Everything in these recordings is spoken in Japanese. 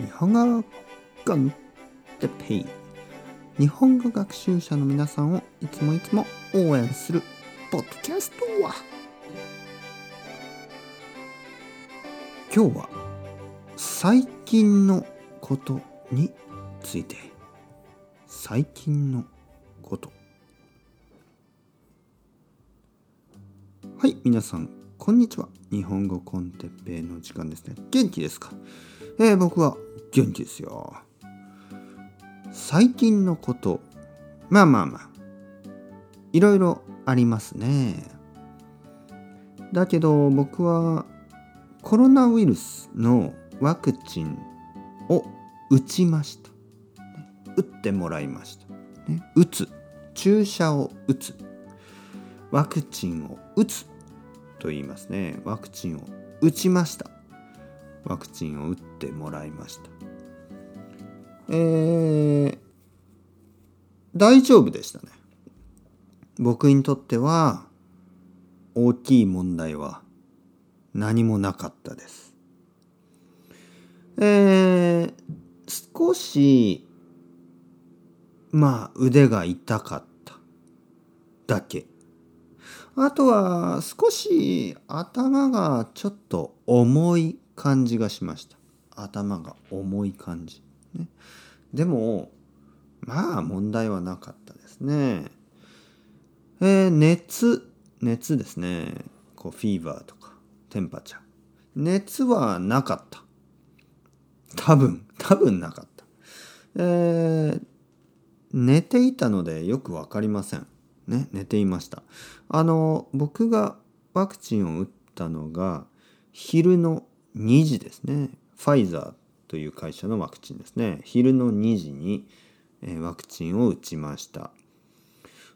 日本語コンテペイ。日本語学習者の皆さんをいつもいつも応援するポッドキャストは。今日は最近のことについて。最近のこと。はい皆さんこんにちは。日本語コンテッペイの時間ですね。元気ですか？えー、僕は元気ですよ最近のことまあまあまあいろいろありますねだけど僕はコロナウイルスのワクチンを打ちました。打ってもらいました。ね、打つ。注射を打つ。ワクチンを打つと言いますね。ワクチンを打ちました。ワクチンを打ってもらいました。えー、大丈夫でしたね。僕にとっては大きい問題は何もなかったです。えー、少しまあ腕が痛かっただけ。あとは少し頭がちょっと重い感じがしました。頭が重い感じ。ね、でもまあ問題はなかったですね。えー、熱熱ですね。こうフィーバーとかテンパチャー。熱はなかった。多分、多分なかった。えー、寝ていたのでよくわかりません。ね、寝ていました。あの、僕がワクチンを打ったのが昼の2時ですね。ファイザーという会社のワクチンですね。昼の2時に、ワクチンを打ちました。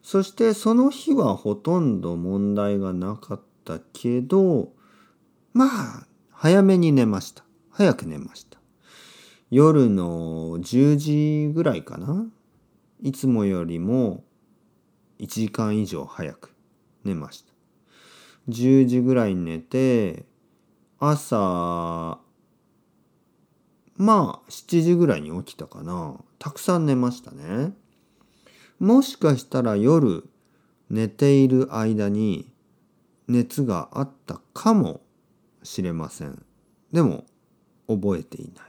そしてその日はほとんど問題がなかったけど、まあ、早めに寝ました。早く寝ました。夜の10時ぐらいかないつもよりも1時間以上早く寝ました。10時ぐらい寝て、朝、まあ7時ぐらいに起きたかな。たくさん寝ましたね。もしかしたら夜寝ている間に熱があったかもしれません。でも覚えていない。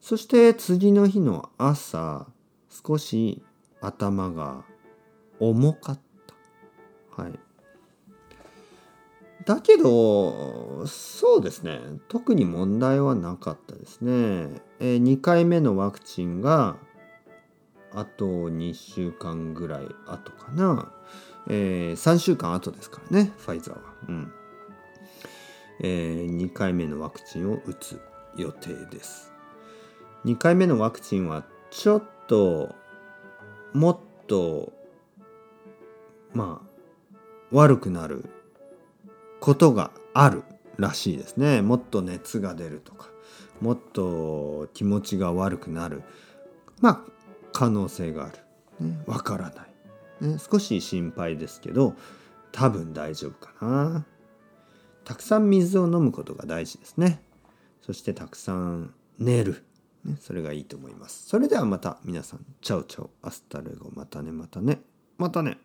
そして次の日の朝少し頭が重かった。はい。だけどそうですね特に問題はなかったですね。え、2回目のワクチンがあと2週間ぐらい後かな。えー、3週間後ですからねファイザーは。うんえー、2回目のワクチンを打つ予定です。2回目のワクチンはちょっともっとまあ悪くなることがあるらしいですね。もっと熱が出るとかもっと気持ちが悪くなる。まあ可能性がある、ね、わからない、ね、少し心配ですけど多分大丈夫かな。たくさん水を飲むことが大事ですね。そしてたくさん寝る。ね、それがいいと思います。それではまた皆さん、 chao chao, hasta luego、またね、またね、またね。